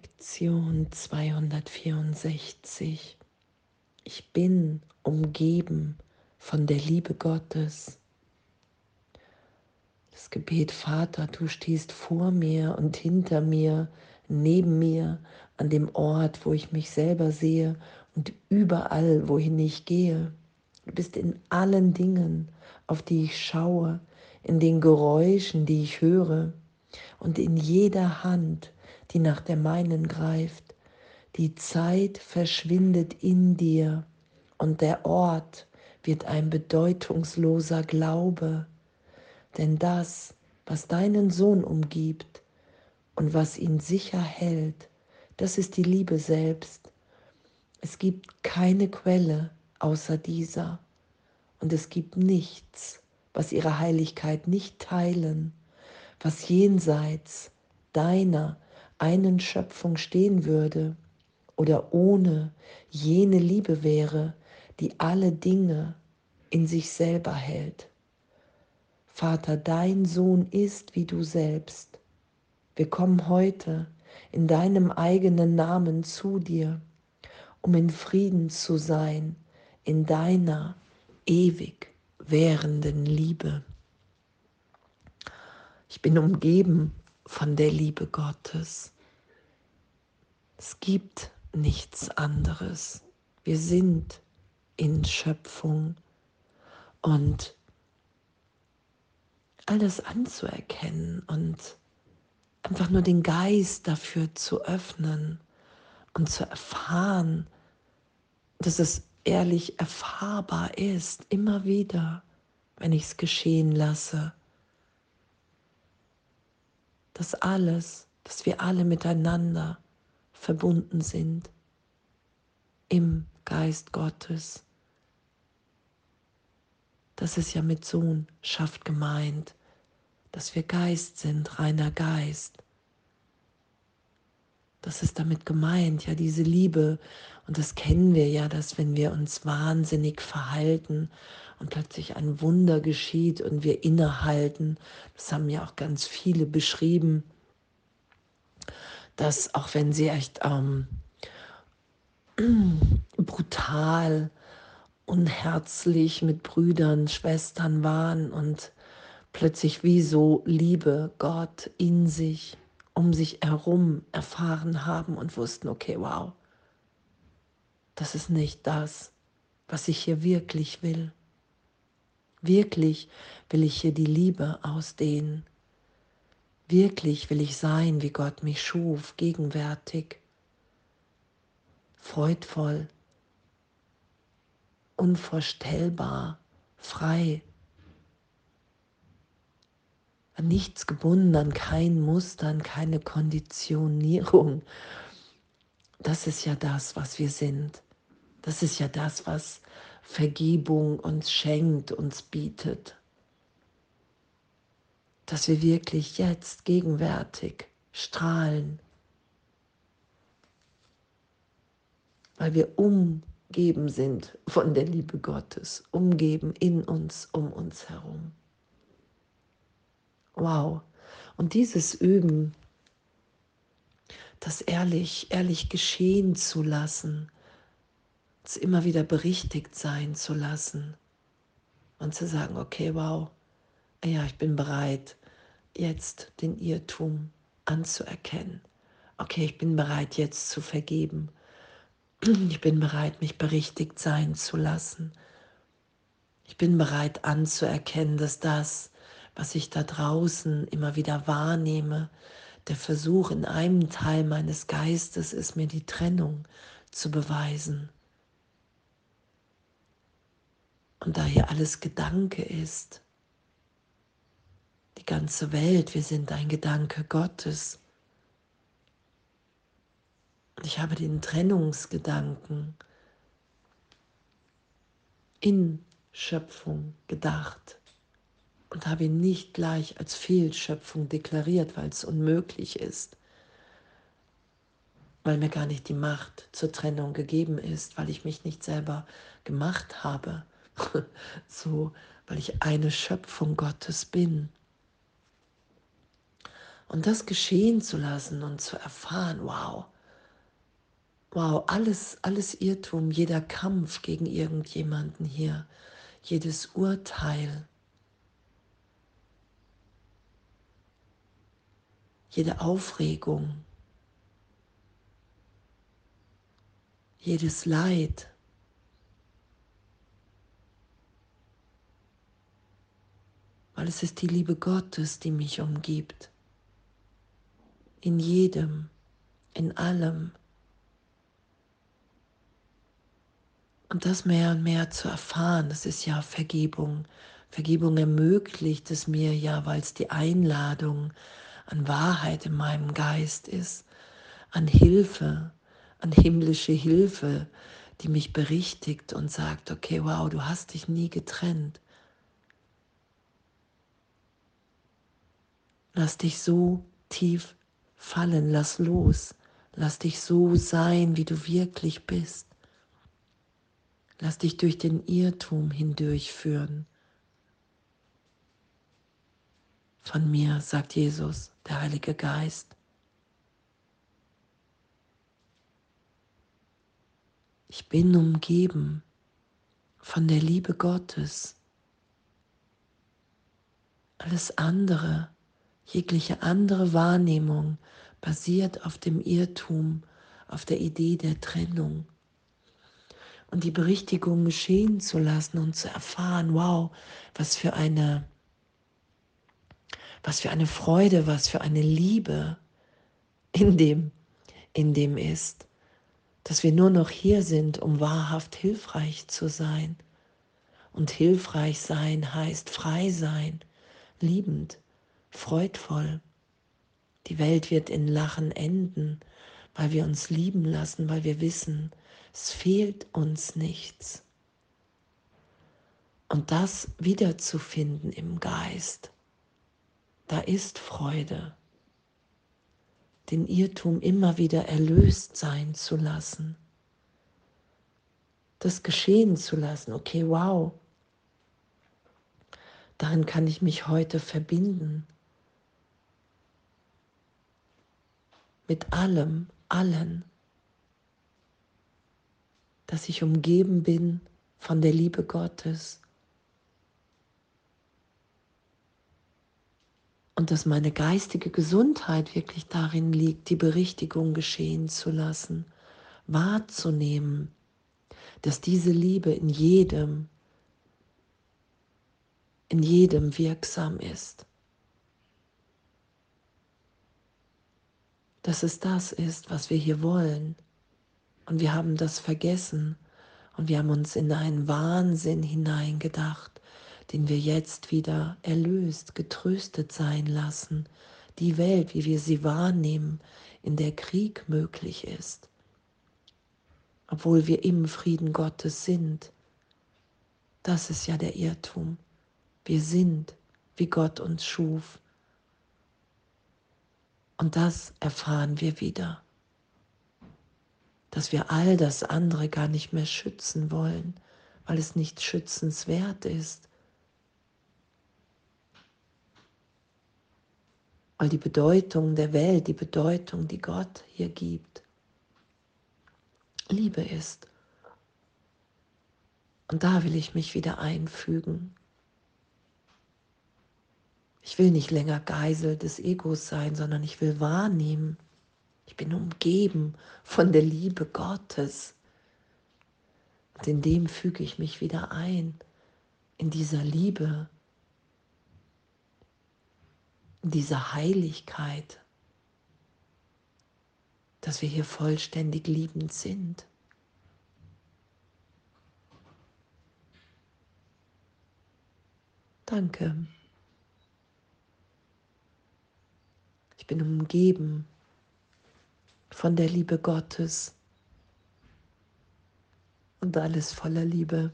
Lektion 264. Ich bin umgeben von der Liebe Gottes. Das Gebet, Vater, du stehst vor mir und hinter mir, neben mir, an dem Ort, wo ich mich selber sehe und überall, wohin ich gehe. Du bist in allen Dingen, auf die ich schaue, in den Geräuschen, die ich höre und in jeder Hand, die nach der meinen greift. Die Zeit verschwindet in dir und der Ort wird ein bedeutungsloser Glaube. Denn das, was deinen Sohn umgibt und was ihn sicher hält, das ist die Liebe selbst. Es gibt keine Quelle außer dieser und es gibt nichts, was ihre Heiligkeit nicht teilen, was jenseits deiner einen Schöpfung stehen würde oder ohne jene Liebe wäre, die alle Dinge in sich selber hält. Vater, dein Sohn ist wie du selbst. Wir kommen heute in deinem eigenen Namen zu dir, um in Frieden zu sein, in deiner ewig währenden Liebe. Ich bin umgeben von der Liebe Gottes. Es gibt nichts anderes. Wir sind in Schöpfung und alles anzuerkennen und einfach nur den Geist dafür zu öffnen und zu erfahren, dass es ehrlich erfahrbar ist, immer wieder, wenn ich es geschehen lasse dass alles, dass wir alle miteinander verbunden sind im Geist Gottes. Das ist ja mit Sohnschaft gemeint, dass wir Geist sind, reiner Geist. Das ist damit gemeint, ja, diese Liebe. Und das kennen wir ja, dass wenn wir uns wahnsinnig verhalten und plötzlich ein Wunder geschieht und wir innehalten, das haben ja auch ganz viele beschrieben, dass auch wenn sie echt ähm, brutal, unherzlich mit Brüdern, Schwestern waren und plötzlich wie so Liebe, Gott in sich, um sich herum erfahren haben und wussten, okay, wow, das ist nicht das, was ich hier wirklich will. Wirklich will ich hier die Liebe ausdehnen. Wirklich will ich sein, wie Gott mich schuf, gegenwärtig, freudvoll, unvorstellbar, frei, an nichts gebunden, an kein Muster, an keine Konditionierung. Das ist ja das, was wir sind. Das ist ja das, was Vergebung uns schenkt, uns bietet. Dass wir wirklich jetzt gegenwärtig strahlen, weil wir umgeben sind von der Liebe Gottes, umgeben in uns, um uns herum. Wow. Und dieses Üben, das ehrlich, ehrlich geschehen zu lassen, es immer wieder berichtigt sein zu lassen und zu sagen, okay, wow, ja, ich bin bereit, jetzt den Irrtum anzuerkennen. Okay, ich bin bereit, jetzt zu vergeben. Ich bin bereit, mich berichtigt sein zu lassen. Ich bin bereit anzuerkennen, dass das, was ich da draußen immer wieder wahrnehme, der Versuch in einem Teil meines Geistes ist, mir die Trennung zu beweisen. Und da hier alles Gedanke ist, die ganze Welt, wir sind ein Gedanke Gottes. Ich habe den Trennungsgedanken in Schöpfung gedacht und habe ihn nicht gleich als Fehlschöpfung deklariert, weil es unmöglich ist, weil mir gar nicht die Macht zur Trennung gegeben ist, weil ich mich nicht selber gemacht habe so, weil ich eine Schöpfung Gottes bin. Und das geschehen zu lassen und zu erfahren, wow, wow, alles, alles Irrtum, jeder Kampf gegen irgendjemanden hier, jedes Urteil, jede Aufregung, jedes Leid, weil es ist die Liebe Gottes, die mich umgibt. In jedem, in allem. Und das mehr und mehr zu erfahren, das ist ja Vergebung. Vergebung ermöglicht es mir ja, weil es die Einladung an Wahrheit in meinem Geist ist, an Hilfe, an himmlische Hilfe, die mich berichtigt und sagt, okay, wow, du hast dich nie getrennt. Lass dich so tief fallen, lass los, lass dich so sein, wie du wirklich bist. Lass dich durch den Irrtum hindurchführen. Von mir, sagt Jesus, der Heilige Geist. Ich bin umgeben von der Liebe Gottes. Alles andere Jegliche andere Wahrnehmung basiert auf dem Irrtum, auf der Idee der Trennung. Und die Berichtigung geschehen zu lassen und zu erfahren, wow, was für eine, was für eine Freude, was für eine Liebe in dem, in dem ist, dass wir nur noch hier sind, um wahrhaft hilfreich zu sein. Und hilfreich sein heißt frei sein, liebend, freudvoll. Die Welt wird in Lachen enden, weil wir uns lieben lassen, weil wir wissen, es fehlt uns nichts. Und das wiederzufinden im Geist, da ist Freude. Den Irrtum immer wieder erlöst sein zu lassen. Das geschehen zu lassen. Okay, wow. Darin kann ich mich heute verbinden. Mit allem, allen, dass ich umgeben bin von der Liebe Gottes und dass meine geistige Gesundheit wirklich darin liegt, die Berichtigung geschehen zu lassen, wahrzunehmen, dass diese Liebe in jedem, in jedem wirksam ist. Dass es das ist, was wir hier wollen. Und wir haben das vergessen und wir haben uns in einen Wahnsinn hineingedacht, den wir jetzt wieder erlöst, getröstet sein lassen. Die Welt, wie wir sie wahrnehmen, in der Krieg möglich ist, obwohl wir im Frieden Gottes sind. Das ist ja der Irrtum. Wir sind, wie Gott uns schuf und das erfahren wir wieder, dass wir all das andere gar nicht mehr schützen wollen, weil es nicht schützenswert ist. Weil die Bedeutung der Welt, die Bedeutung, die Gott hier gibt, Liebe ist. Und da will ich mich wieder einfügen. Ich will nicht länger Geisel des Egos sein, sondern ich will wahrnehmen. Ich bin umgeben von der Liebe Gottes. Und in dem füge ich mich wieder ein, in dieser Liebe, in dieser Heiligkeit, dass wir hier vollständig liebend sind. Danke. Bin umgeben von der Liebe Gottes und alles voller Liebe.